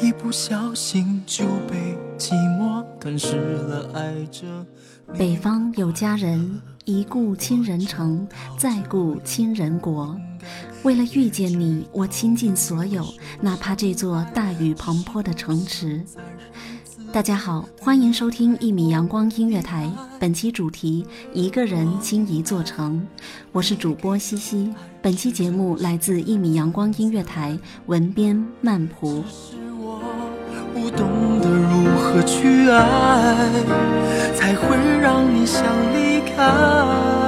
一不小心就被寂寞吞噬了爱着北方有佳人，一顾倾人城，再顾倾人国。为了遇见你，我倾尽所有，哪怕这座大雨滂沱的城池。大家好，欢迎收听一米阳光音乐台，本期主题一个人倾一座城。我是主播西西，本期节目来自一米阳光音乐台，文编曼蒲。不懂得如何去爱，才会让你想离开。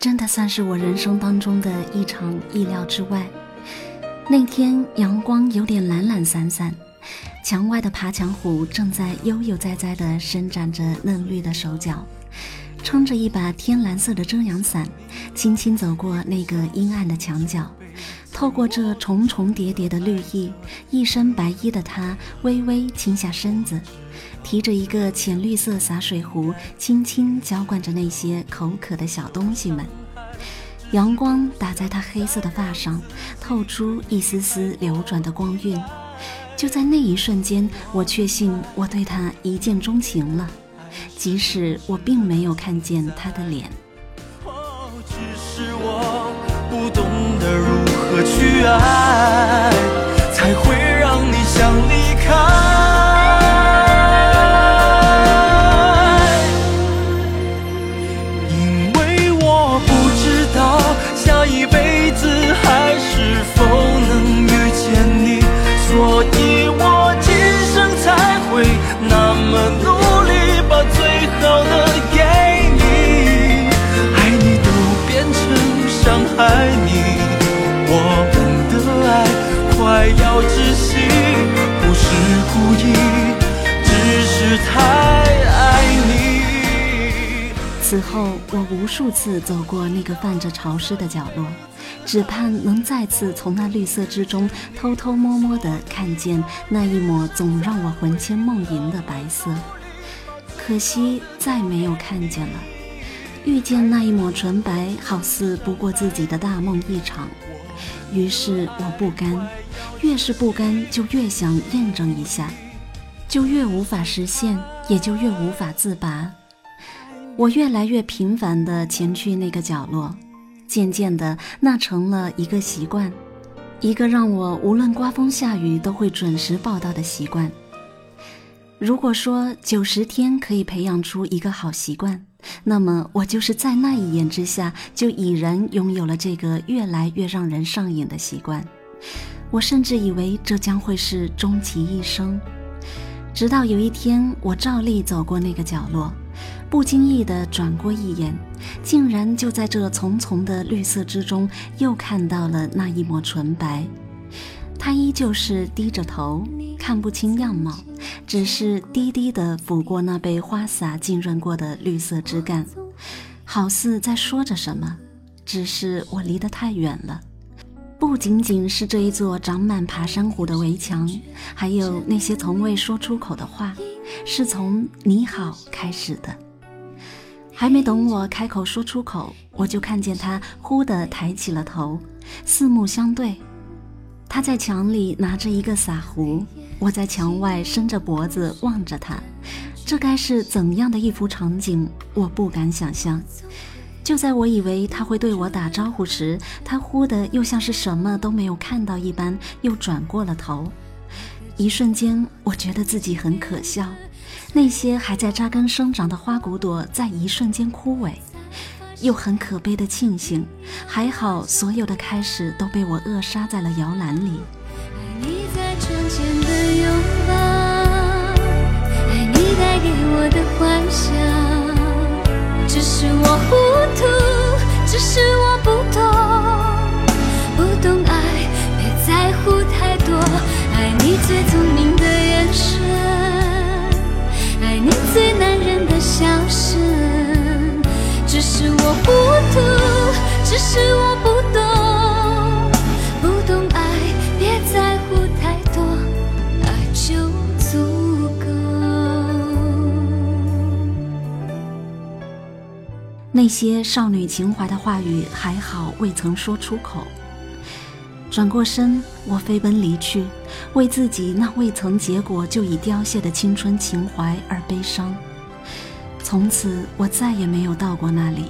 真的算是我人生当中的一场意料之外。那天阳光有点懒懒散散，墙外的爬墙虎正在悠悠哉哉地伸展着嫩绿的手脚。撑着一把天蓝色的遮阳伞，轻轻走过那个阴暗的墙角，透过这重重叠叠的绿意，一身白衣的他微微倾下身子，提着一个浅绿色洒水壶，轻轻浇灌着那些口渴的小东西们。阳光打在他黑色的发上，透出一丝丝流转的光晕。就在那一瞬间，我确信我对他一见钟情了。即使我并没有看见他的脸，何去爱，才会让你想离开。因为我不知道下一辈子还是否要窒息，不是故意，只是太爱你。此后，我无数次走过那个泛着潮湿的角落，只盼能再次从那绿色之中偷偷摸摸地看见那一抹总让我魂牵梦萦的白色。可惜再没有看见了，遇见那一抹纯白，好似不过自己的大梦一场。于是我不甘，越是不甘，就越想验证一下，就越无法实现，也就越无法自拔。我越来越频繁地前去那个角落，渐渐的，那成了一个习惯，一个让我无论刮风下雨都会准时报到的习惯。如果说九十天可以培养出一个好习惯，那么我就是在那一眼之下就已然拥有了这个越来越让人上瘾的习惯。我甚至以为这将会是终其一生。直到有一天，我照例走过那个角落，不经意地转过一眼，竟然就在这丛丛的绿色之中，又看到了那一抹纯白。他依旧是低着头，看不清样貌，只是低低地抚过那被花洒浸润过的绿色枝干，好似在说着什么。只是我离得太远了。不仅仅是这一座长满爬山虎的围墙，还有那些从未说出口的话，是从“你好”开始的。还没等我开口说出口，我就看见他忽地抬起了头，四目相对。他在墙里拿着一个洒壶，我在墙外伸着脖子望着他，这该是怎样的一幅场景？我不敢想象。就在我以为他会对我打招呼时，他忽的又像是什么都没有看到一般，又转过了头。一瞬间，我觉得自己很可笑。那些还在扎根生长的花骨朵，在一瞬间枯萎。又很可悲的庆幸，还好所有的开始都被我扼杀在了摇篮里。爱你在窗前的拥抱，爱你带给我的幻想。只是我忽那些少女情怀的话语，还好未曾说出口。转过身，我飞奔离去，为自己那未曾结果就已凋谢的青春情怀而悲伤。从此，我再也没有到过那里。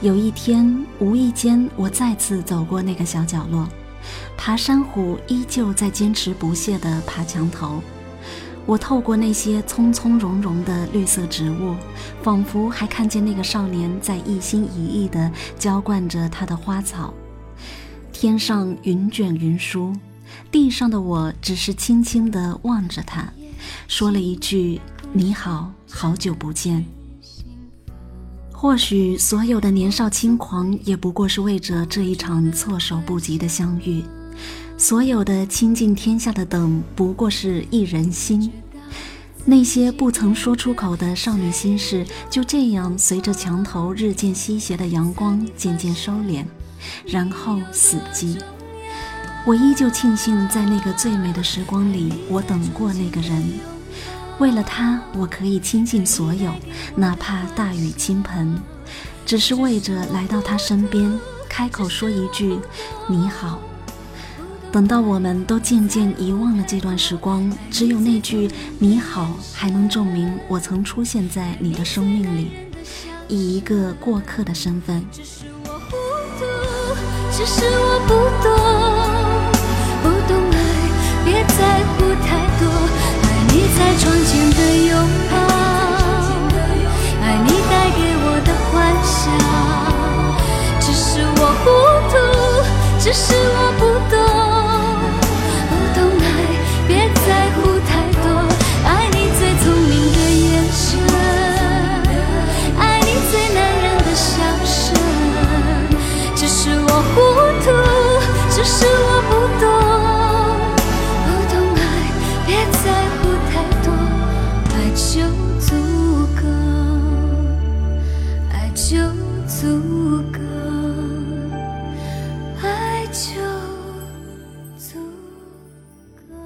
有一天，无意间，我再次走过那个小角落，爬山虎依旧在坚持不懈地爬墙头。我透过那些葱葱茏茏的绿色植物，仿佛还看见那个少年在一心一意地浇灌着他的花草。天上云卷云舒，地上的我只是轻轻地望着他，说了一句。你好，好久不见。或许所有的年少轻狂，也不过是为着这一场措手不及的相遇；所有的倾尽天下的等，不过是一人心。那些不曾说出口的少女心事，就这样随着墙头日渐西斜的阳光渐渐收敛，然后死寂。我依旧庆幸，在那个最美的时光里，我等过那个人。为了他，我可以倾尽所有，哪怕大雨倾盆，只是为着来到他身边，开口说一句“你好”。等到我们都渐渐遗忘了这段时光，只有那句“你好”还能证明我曾出现在你的生命里，以一个过客的身份。只是我糊涂，只是我不懂，不懂爱，别在乎太